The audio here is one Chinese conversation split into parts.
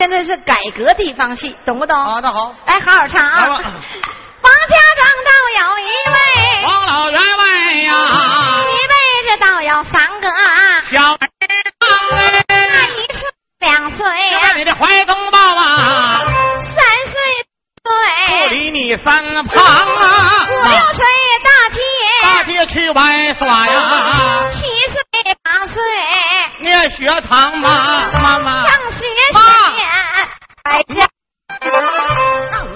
现在是改革地方戏，懂不懂？啊，那好，来，好好唱啊！王家庄倒有一位，王老员外呀，一辈子倒有三个，小儿郎哎，那一岁两岁呀，你的怀中抱啊，三岁。不岁，离你三旁啊，五六岁大街，大街去玩耍呀，七岁八岁。念学堂嘛？妈妈。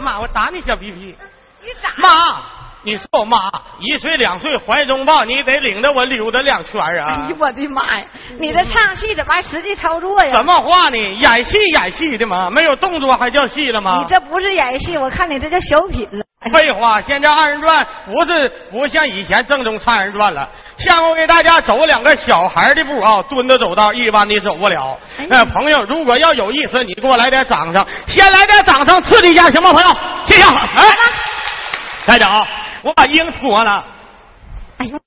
妈，我打你小屁屁。你咋？妈，你说我妈一岁两岁怀中抱，你得领着我溜达两圈啊哎呦！我的妈呀！你这唱戏怎么还实际操作呀？什么话呢？演戏演戏的嘛，没有动作还叫戏了吗你？这不是演戏，我看你这叫小品了。废话，现在二人转不是不像以前正宗唱二人转了。下面我给大家走两个小孩的步啊，蹲着走道，一般的走不了。哎呃，朋友，如果要有意思，你给我来点掌声，先来点掌声刺激一下，行吗，朋友？谢谢啊。哎，再找，我把音脱了。哎呦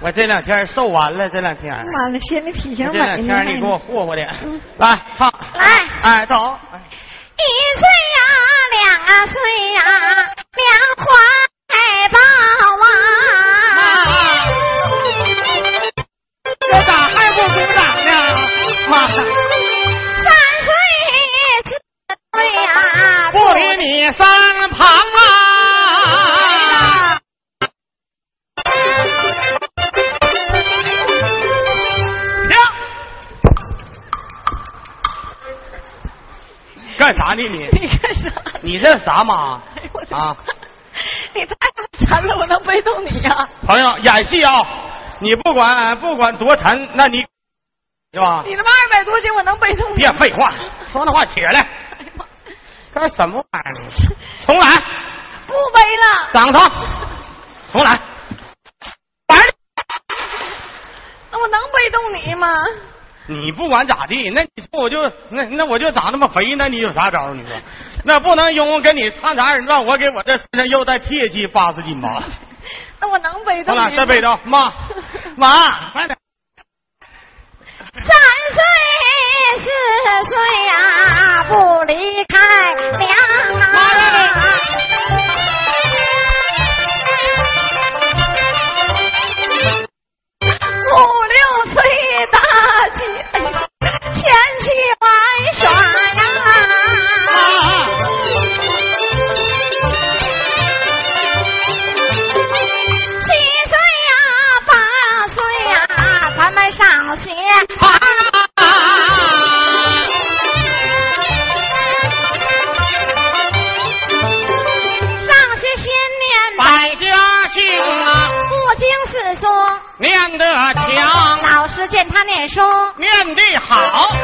我这两天瘦完了，这两天，妈了，显得体型这。两天你给我霍霍的嗯，来唱，来哎，走。一岁呀，两岁呀，两怀抱啊！这咋还不鼓掌呢？妈，三岁四岁呀，不离你身旁啊！停！干啥呢你？你干啥？你这啥妈啊？你太馋了，我能背动你呀？朋友，演戏啊，你不管不管多沉，那你是吧？你他妈二百多斤，我能背动你？别废话，说那话起来，哎呀妈！干什么玩意儿呢？重来，不背了，掌声，重来。玩儿那我能背动你吗？你不管咋地，那你说我就那那我就长那么肥，那你有啥招儿？你说，那不能因为跟你唱啥二人转，我给我这身上又带铁器八十斤吧？那我能背动重来，你吗？再背着，妈，妈，快点。三岁四岁呀、不离开玩耍呀、七岁呀，八岁呀，咱们上学上学先念百家姓啊，不经四书，念得强，老师见他念书，念得好，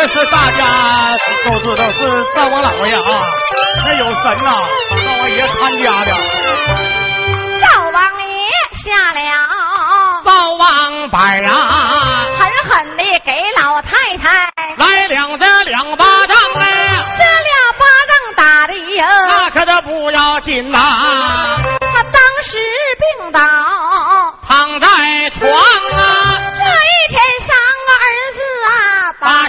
灶王爷是大家都知道是灶王老爷啊，那有神呐、灶王爷看家的，灶王爷下了，灶王板啊，狠狠地给老太太来两这两巴掌嘞，这俩巴掌打的呀，那可都不要紧呐、他当时病倒，躺在床啊，这一天上个儿子啊，把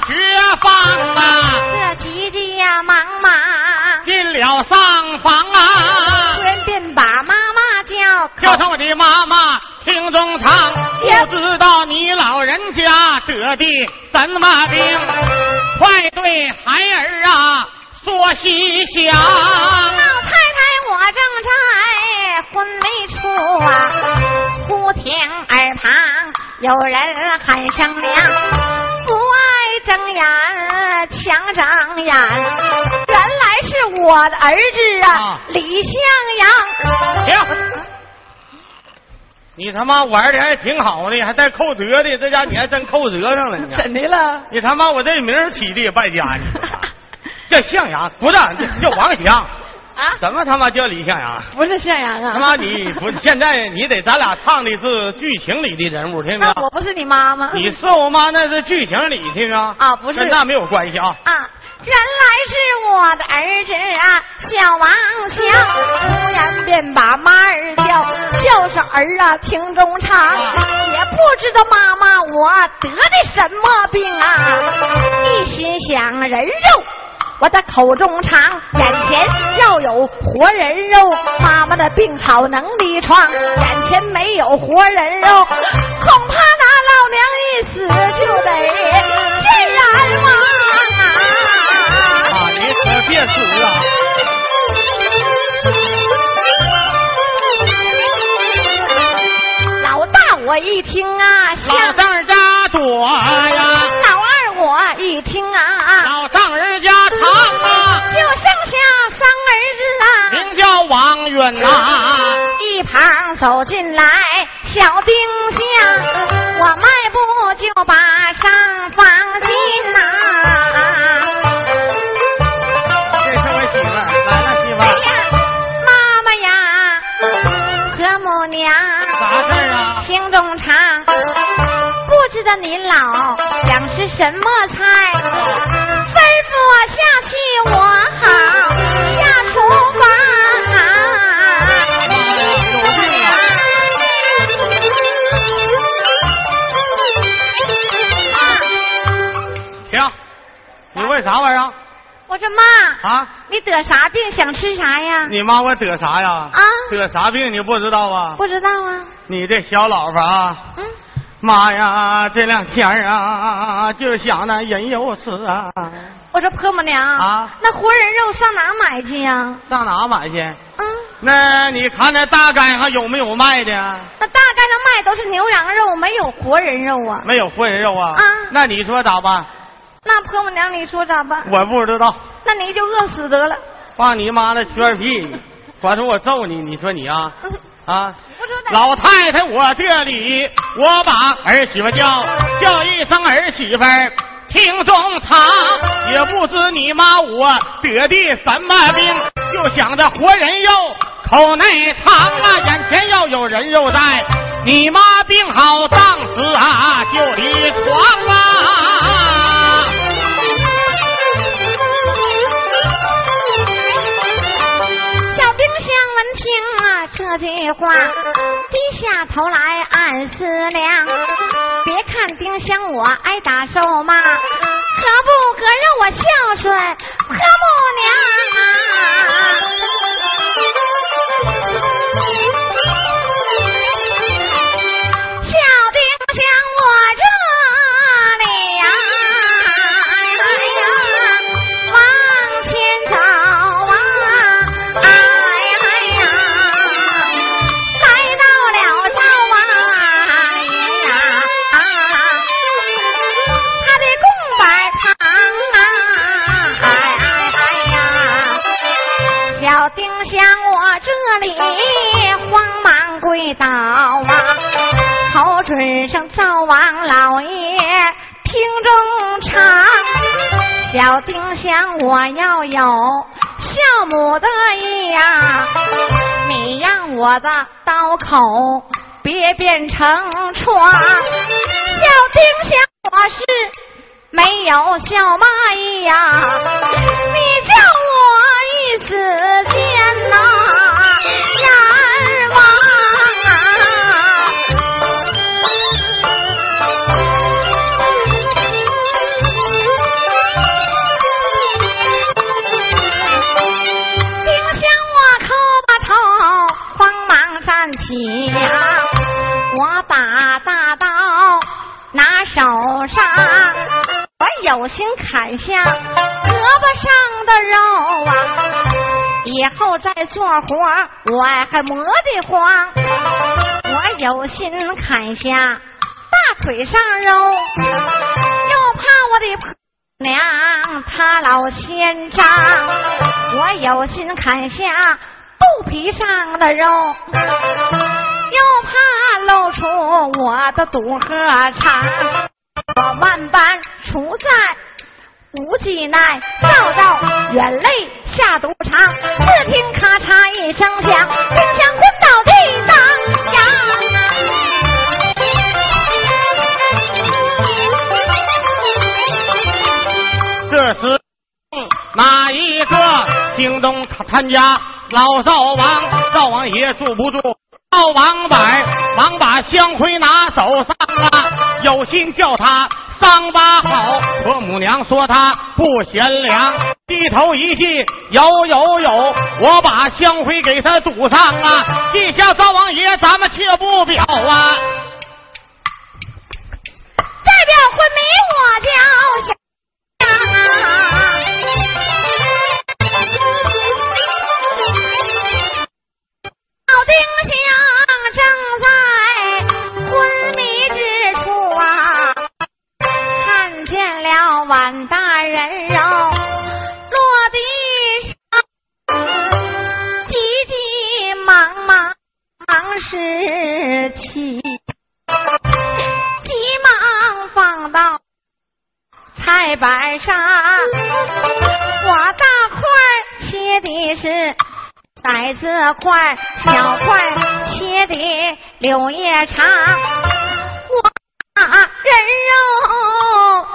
的妈妈听中唱，不知道你老人家得的什么病，快对孩儿啊说细详。老太太，我正在昏迷处啊，忽听耳旁有人喊声娘，不爱睁眼强睁眼，原来是我的儿子啊啊，李向阳。停！你他妈玩的还挺好的，还带扣折的，这家你还真扣折上了，你怎的了？你他妈我这名起的也败家，你叫向阳不是叫王翔，啊，什么他妈叫李向阳？不是向阳啊！他妈你不现在你得咱俩唱的是剧情里的人物，听没那？我不是你妈吗？你是我妈，那是剧情里，听没有？啊不是跟那没有关系啊。啊，原来是我的儿子啊，小王祥，突然便把妈儿叫，叫上儿啊，听中唱，也不知道妈妈我得的什么病啊，一心想人肉。我的口中尝，眼前要有活人肉，妈妈的病好能离床，眼前没有活人肉，恐怕那老娘一死就得我一听啊，老像丈人家躲呀，老二我一听啊，老丈人家长啊，就剩下三儿子啊。名叫王允呐。一旁走进来小丁香，我迈步就把上房您老想吃什么菜，吩咐我下去，我好下厨房。有病啊！停！你问啥玩意儿我说妈，啊？你得啥病？想吃啥呀？你妈我得啥呀？啊得啥病你不知道啊？不知道啊。你这小老婆啊，嗯，妈呀，这两天啊，就想那人肉吃啊，我说婆母娘啊那活人肉上哪买去呀？上哪买去？嗯，那你看那大街上有没有卖的？那大街上卖都是牛羊肉，没有活人肉啊。没有活人肉啊？啊那你说咋办？那婆母娘，你说咋办？我不知道。那你就饿死得了。放你妈的缺屁！管说我揍你，你说你啊嗯啊！老太太，我这里我把儿媳妇叫叫一声儿媳妇儿，听中藏，也不知你妈我得的什么病，就想着活人肉口内藏啊，眼前要有人肉在，你妈病好当时啊就离床啊。这句话，低下头来暗思量。别看丁香我挨打受骂，可不可让我孝顺婆母娘让我的刀口别变成疮。小丁香我是没有孝妈意呀，你叫我一死见呐手上，我有心砍下胳膊上的肉啊，以后再做活我还磨得慌。我有心砍下大腿上肉，又怕我的婆娘她老嫌脏。我有心砍下肚皮上的肉，又怕露出我的肚和肠。我万般处在无计奈，造造眼泪下赌场。只听咔嚓一声响，冰箱滚倒地当呀！这时，哪一个京东他他家老灶王，灶王爷住不住？灶王板，忙把香灰拿手上啊！有心叫他桑巴好，婆母娘说他不贤良。低头一记，有有有，我把香灰给他堵上啊！记下灶王爷，咱们却不表啊！代表昏迷，我叫丁香正在昏迷之处啊，看见了碗大人肉落地，急急忙忙忙拾起，急忙放到菜板上，我大块切的是。骰子块，小块切的柳叶长。我把人肉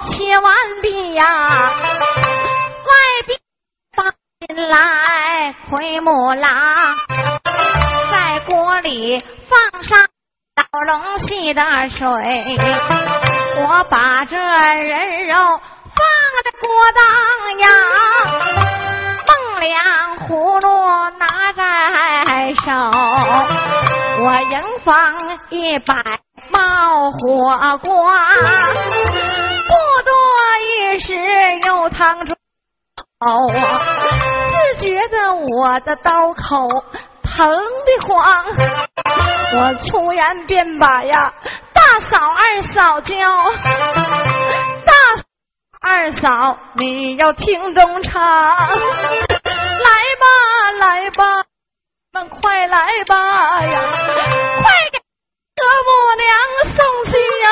切完毕呀，外边放进来奎木狼，在锅里放上老龙戏的水，我把这人肉放在锅当呀。两葫芦拿在手，我迎放一百冒火瓜，不多一时又烫出口，自觉得我的刀口疼得慌，我粗言便把呀大嫂二嫂叫，大。二嫂，你要听中唱，来吧来吧，们快来吧呀，快给何母娘送去呀。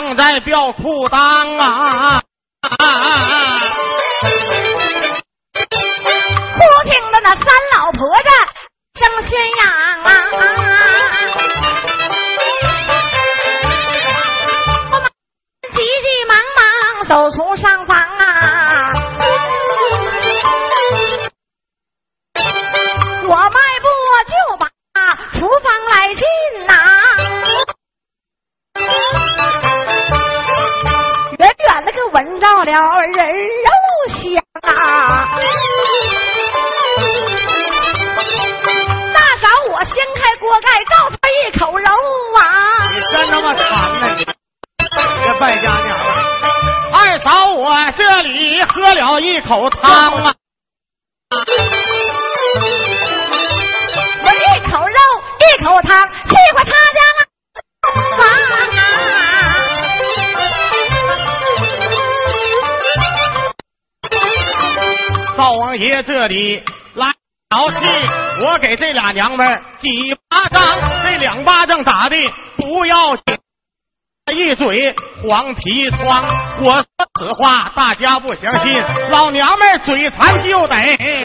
正在吊裤裆啊！忽灶王爷这里来好气，我给这俩娘们几巴掌，这两巴掌打的不要紧，一嘴黄皮疮。我说此话大家不相信，老娘们嘴馋就得这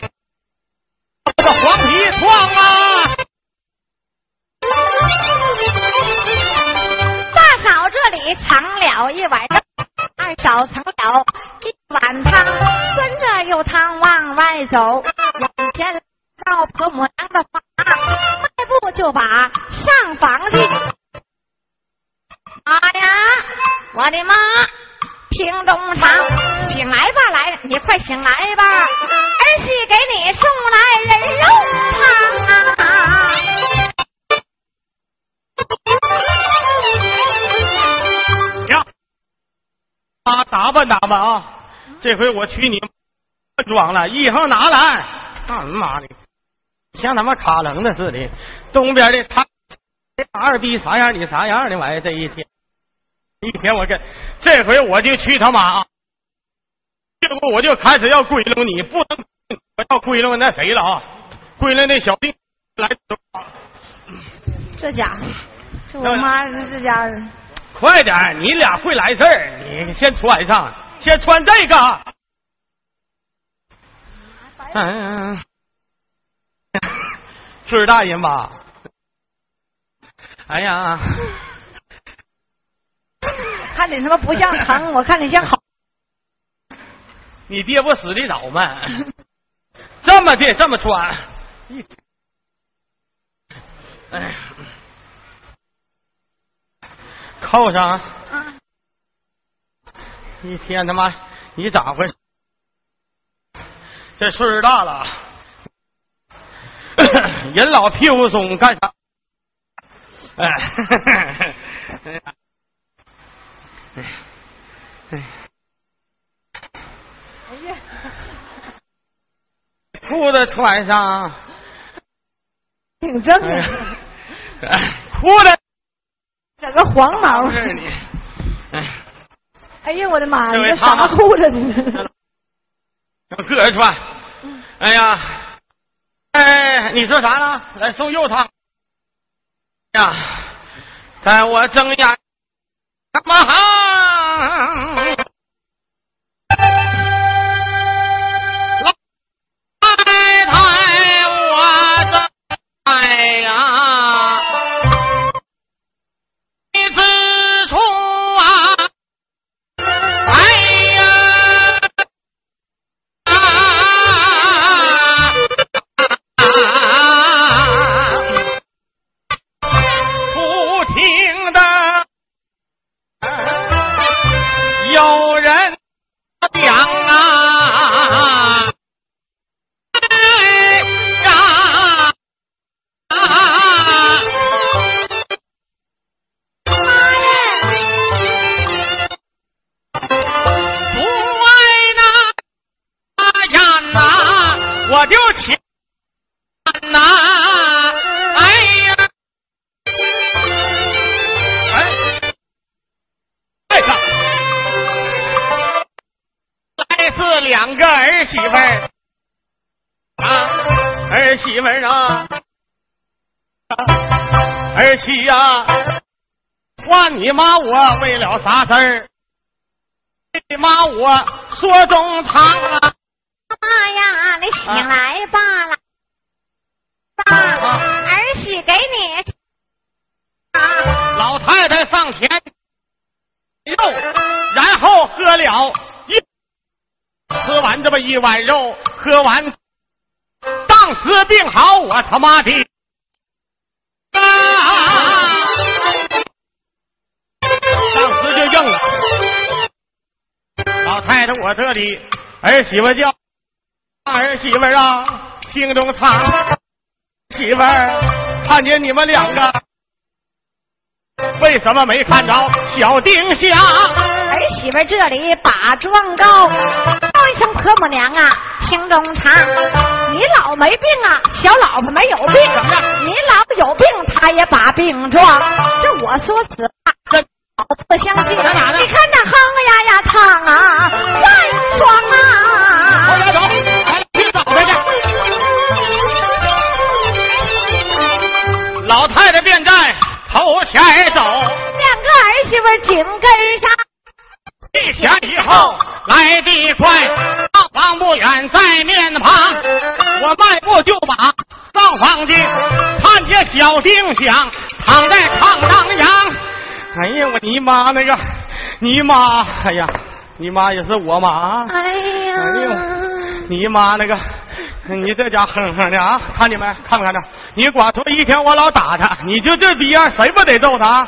个黄皮疮啊！大嫂这里藏了一碗肉，二嫂盛了一碗汤。又汤往外走，往前到婆母娘的房，迈步就把上房去。妈呀，我的妈！平东长，醒来吧，来，你快醒来吧，儿媳给你送来人肉汤啊！啊，打扮打扮啊！这回我娶你装了，衣裳拿来。干妈的，像他妈卡楞的似的。东边的他二逼啥样，你啥样的玩意？这一天，一天我跟这回我就去他妈啊，这不我就开始要归拢你，不能我要归拢那谁了啊？归拢那小弟来。这家伙，这我妈这家伙。快点，你俩会来事儿，你先穿上，先穿这个。嗯，岁数大人吧？哎呀，看你他妈不像疼，我看你像好。你爹不死的早吗？这么的，这么穿，哎，扣上。一天他妈，你咋回事？这岁数大了，人老屁股松，干啥？哎，哎，哎，哎呀，裤子穿上，挺正的，裤子黄毛。是你，哎，哎呀，我的妈呀，这啥裤子呢？个人穿，哎呀，哎，你说啥呢？来送肉汤。呀，在我睁眼。干嘛？哈？你妈我为了啥事儿？你妈我说中藏啊。妈呀，你醒来吧了，爸，儿媳给你。老太太上前肉，然后喝了一吃完这么一碗肉，喝完当时病好，我他妈的，老太太，我这里儿媳妇叫。儿媳妇啊，心中藏。媳妇儿，看见你们两个，为什么没看着小丁香？儿媳妇这里把状告，叫一声婆母娘啊，听中长。你老没病啊，小老婆没有病。你老有病，他也把病状。这我说实话，这老不相信。你看那哼呀呀唱啊，站床啊。往家走。老太太便在头前走，两个儿媳妇紧跟上。一前一后来得快，上房不远在面旁，我迈步就把上房进，看见小丁香躺在炕当阳。哎呀，我你妈那个，你妈，哎呀，你妈也是我妈。哎呀，哎呦，你妈那个。你这家哼哼的啊，看见没？看没看着？你光说一天我老打他，你就这逼样，谁不得揍他？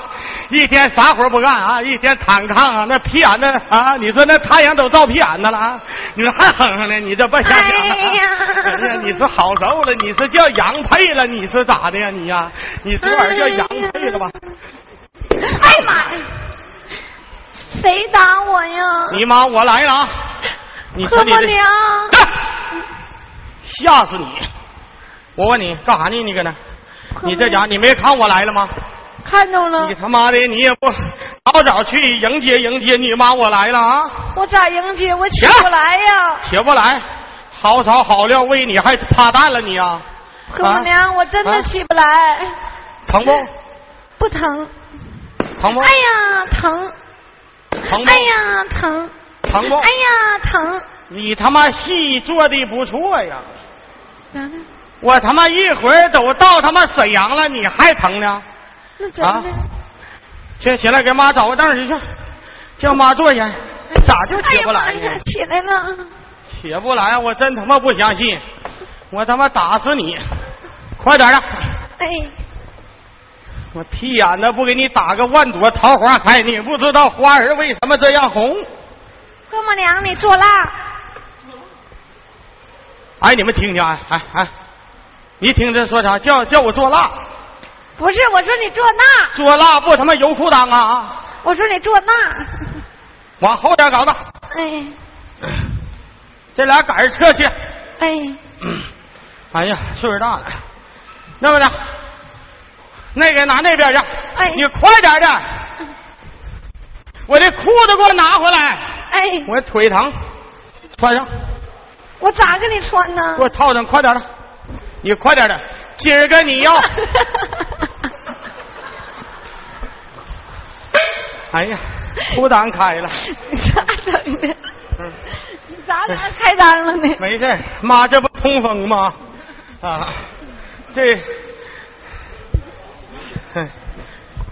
一天啥活不干啊？一天躺炕啊，那屁眼子啊！你说那太阳都照屁眼子了啊！你说还哼哼呢？你这不瞎想啊？哎呀你是好受了，你是叫羊配了，你是咋的呀？你呀、你昨晚叫羊配了吧？哎呀妈呀！谁打我呀？你妈，我来了啊！你说你这何伯娘，吓死你！我问你干啥呢？你搁那？你这家你没看我来了吗？看着了你，他妈的，你也不早早去迎接迎接你妈，我来了啊！我咋迎接？我起不来呀！起不来，好草好料喂你还趴蛋了你啊？何伯娘，我真啊的起不来，疼不？不疼。疼不？哎呀，疼！疼不？哎呀，疼！疼不？哎呀，疼！你他妈戏做的不错呀！咋的？我他妈一会儿都到他妈沈阳了，你还疼呢？那怎么的？去起来给妈找个凳儿去去，叫妈坐下。咋就起不来呢？起来了！起不来，我真他妈不相信，我他妈打死你！快点的，哎，我屁眼子不给你打个万朵桃花开，你不知道花儿为什么这样红？何母娘，你做辣。哎，你们听听，哎哎哎，你听这说啥？叫叫我做辣，不是，我说你做那，做辣不他妈油裤裆啊？我说你做那。往后点搞的，哎这俩杆儿撤去。哎，哎呀，岁数大了，那么的，那个拿那边去，哎你快点的，我这裤子给我拿回来，哎，我腿疼，穿上，我咋给你穿呢给？我套上，快点的，你快点的，今儿个你要，哎呀，裤裆开了，你咋整的？嗯，你咋咋开裆了呢？没事妈这不通风吗？啊，这，哼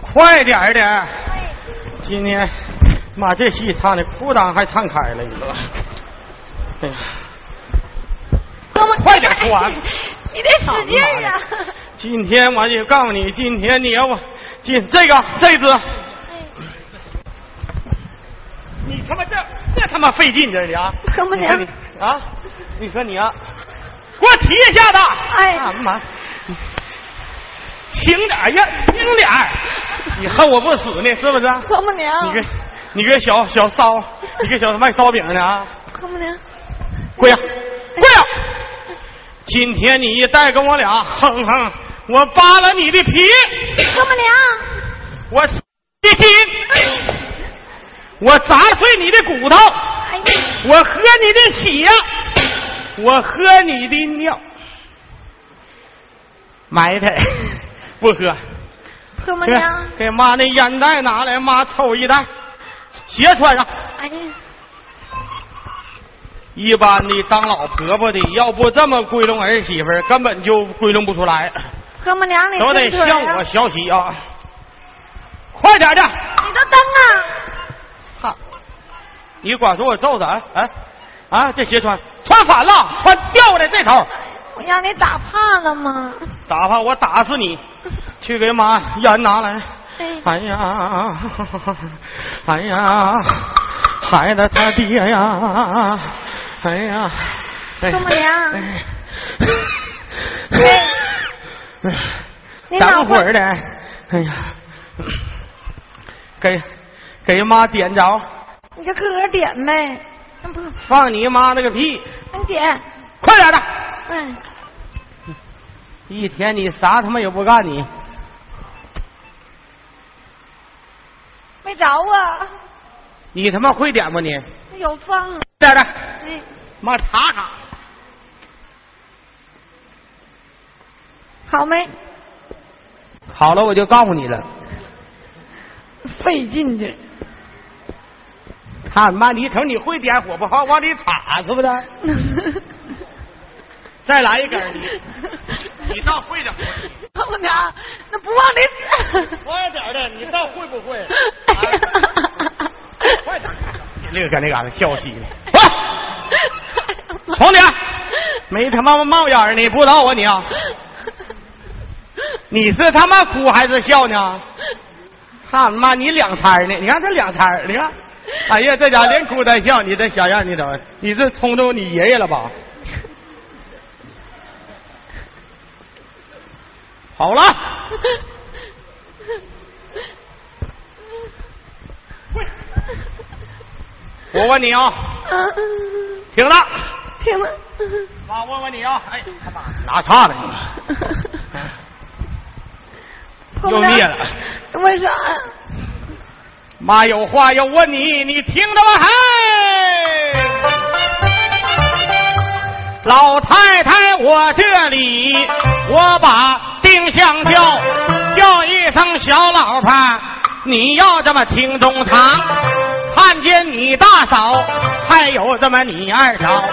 快点儿的。今天，妈这戏唱的裤裆还唱开了，你说？哎呀，哥们快点说完 你得使劲儿啊！今天我就告诉你，今天你要我今这个这只，你他妈这这他妈费劲这的啊！哥们娘你啊，你说你啊，给我提一下子！哎呀妈，轻点儿呀，轻点儿！你恨我不死呢，是不是？丈母娘，你个你个小小骚，你个小卖烧饼的啊！丈母娘，跪下，跪下！今天你一带跟我俩哼哼，我扒了你的皮，丈母娘，我你的筋，我砸碎你的骨头，哎，我喝你的血，我喝你的尿，埋汰，不喝。给哥们娘，给妈那烟袋拿来，妈抽一袋，鞋穿上。哎呀，一般的当老婆婆的，要不这么归拢儿媳妇儿，根本就归拢不出来，哥们娘，你都得向我学习啊！快点的，你都蹬啊！操！你光说我揍他，哎啊，这鞋穿穿反了，穿掉的这头，我让你打怕了吗？打发我打死你！去给妈烟拿来。哎，哎呀，哎呀，孩子他爹呀，哎呀，哎。哥们娘，哎。等会儿的，哎呀，给给妈点着，你就自个点呗，不，放你妈那个屁，你点，快点的！哎，一天你啥他妈也不干你，没着啊，你他妈会点吗你？有风，点的，哎，妈查查。好没？好了，我就告诉你了，费劲劲，看妈，你瞅你会点火不好往里插是不是？再来一根 你倒会点火气，哥们娘，那不往里，快点儿的，你倒会不会？啊快点儿！那个搁那嘎达笑嘻呢，哇！重点，没他妈冒烟儿呢，不知道啊你啊？你是他妈哭还是笑呢？他妈你两掺儿呢？你看这两掺儿，你看，哎呀，这家连哭带笑，你这小样，你怎么？你是冲着你爷爷了吧？好了，我问你啊，嗯，听了，停了。妈问问你啊，哎，他妈 拿岔了你。又灭了。为啥呀？妈有话要问你，你听着吧，嘿！老太太，我这里我把相叫，叫一声小老婆，你要这么听中堂。看见你大嫂，还有这么你二嫂，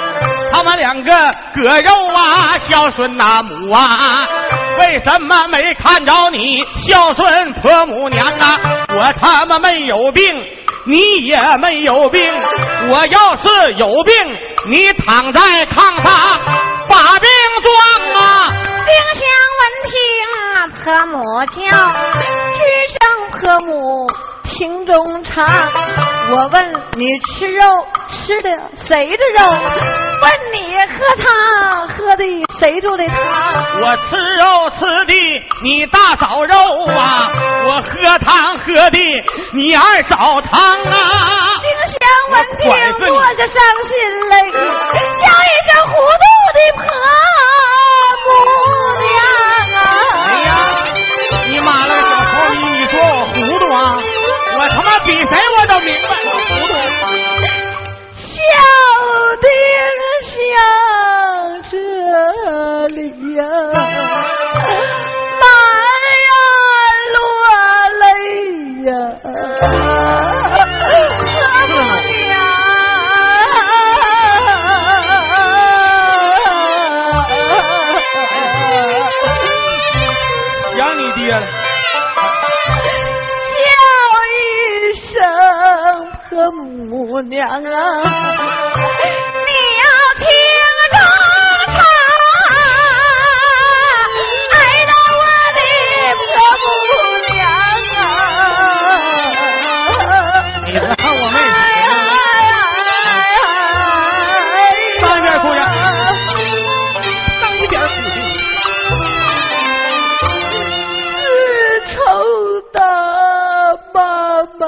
他们两个割肉啊，孝顺那母啊。为什么没看着你孝顺婆母娘啊？我他妈没有病，你也没有病。我要是有病，你躺在炕上把病装啊！丁香闻听婆母叫，只声婆母听中茶。我问你吃肉吃的谁的肉？问你喝汤喝的谁做的汤？我吃肉吃的你大嫂肉啊，我喝汤喝的你二嫂汤啊。丁香闻听落下伤心泪，叫一声糊涂的婆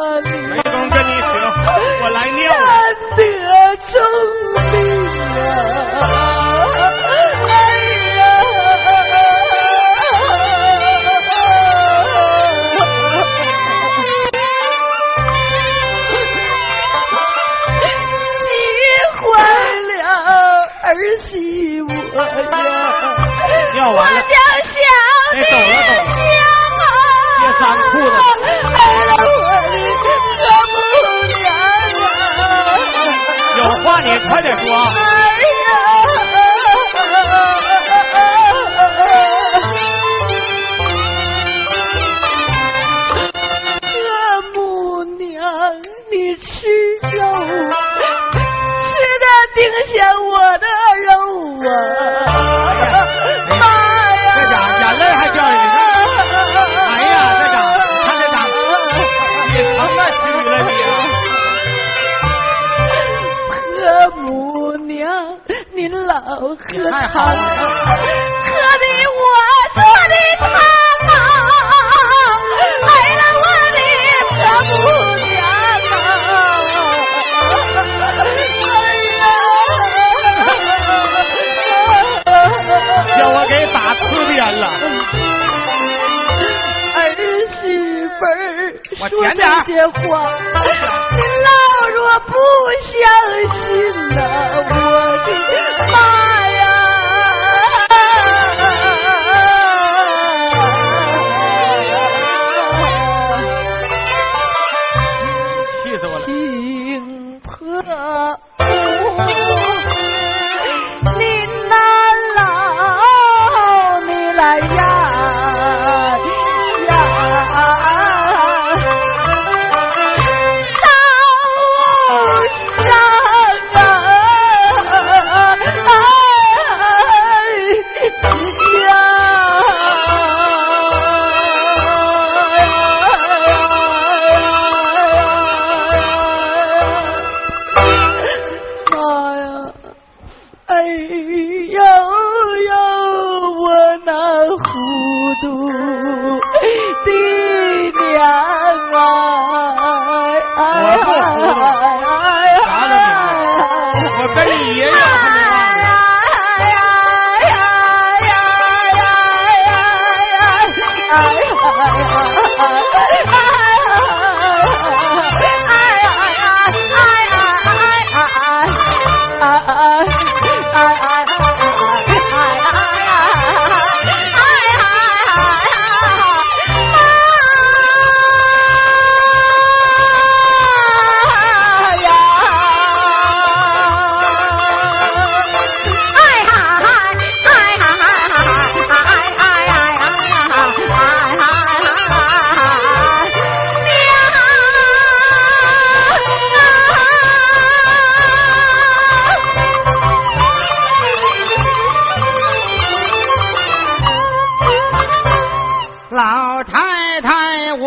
妈快点说。哎呀，说甜点儿这些话，你老若不相信呐、我的妈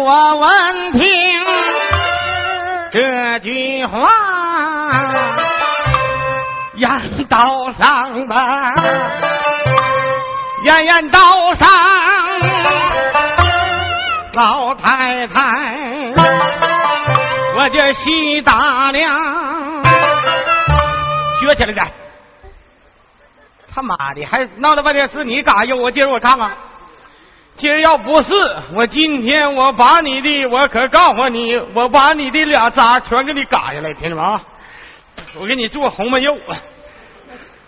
我闻听这句话，言道上吧，言言道上，老太太，我这细打量，学起来点。他妈的，还闹了半天是你嘎悠，我今儿我看看。今儿要不是我，今天我把你的，我可告诉你，我把你的俩渣全给你嘎下来，听着没啊？我给你做红焖肉。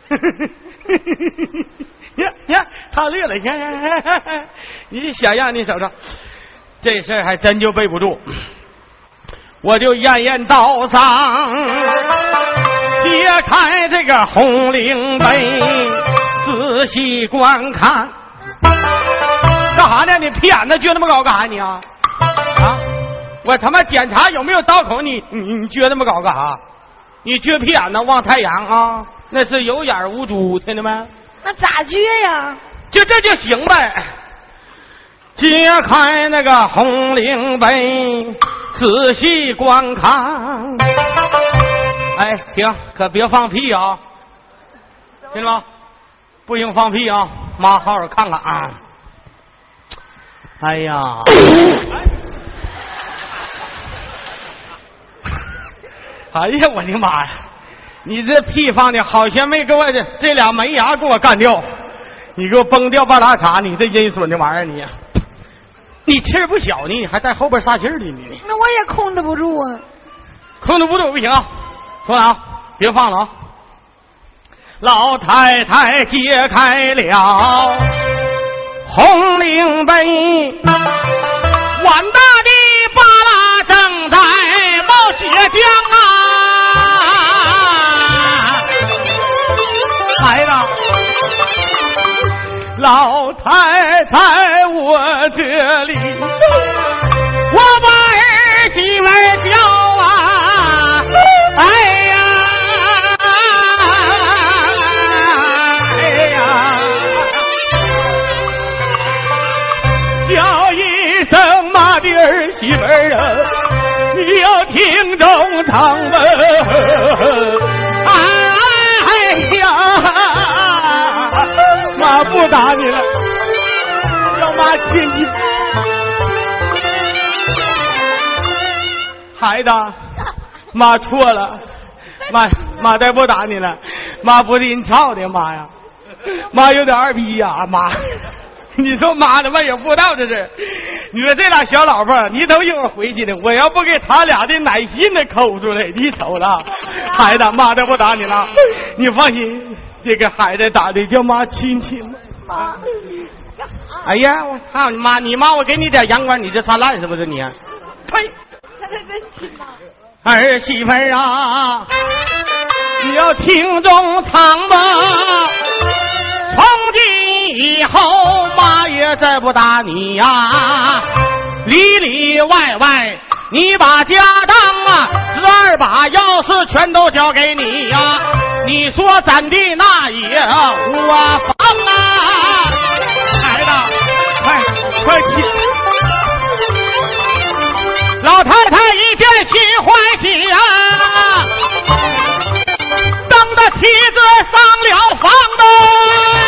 呀呀，他乐了，你看，你想样，你瞅瞅，这事儿还真就背不住。我就验验道上，揭开这个红领杯，仔细观看。干啥呢？你屁眼子撅那么高干啥你啊？啊！我他妈检查有没有刀口，你你你撅那么高干啥？你撅屁眼子望太阳啊？那是有眼无珠，听见没？那咋撅呀？就这就行呗。揭开那个红领杯，仔细观看。哎，停，可别放屁啊！听着吗？不行放屁啊！妈，好好看看啊！哎呀！哎呀，我的妈呀！你这屁放的好像没给我这这俩门牙给我干掉，你给我崩掉半拉碴，你这阴损的玩意儿你！你气儿不小呢，你还带后边撒气儿的呢。那我也控制不住啊！控制不住不行啊！说啊，别放了啊！老太太揭开了红领杯，碗大的巴拉正在冒血浆啊！孩子，老太太，我这里，我把儿媳妇儿叫啊！哎儿啊，你要听众唱闻。哎呀，妈不打你了，叫妈亲你。孩子，妈错了，妈妈再不打你了，妈不是人操的，妈呀，妈有点二逼呀，妈。你说妈的，我也不知道这是，你说这俩小老婆儿，你等一会儿回去呢，我要不给他俩的奶心子抠出来，你瞅了，孩子，妈都不打你了，你放心，这个孩子打的叫妈亲亲。妈，哎呀，我操你妈！你妈我给你点阳光，你这灿烂是不是你？呸！他这真亲妈。儿媳妇儿啊，你要听中藏吧。从今以后妈也再不打你呀里里外外你把家当啊十二把钥匙全都交给你呀你说怎的那也无妨啊孩子快快起老太太一见心欢喜啊等的梯子上了房啊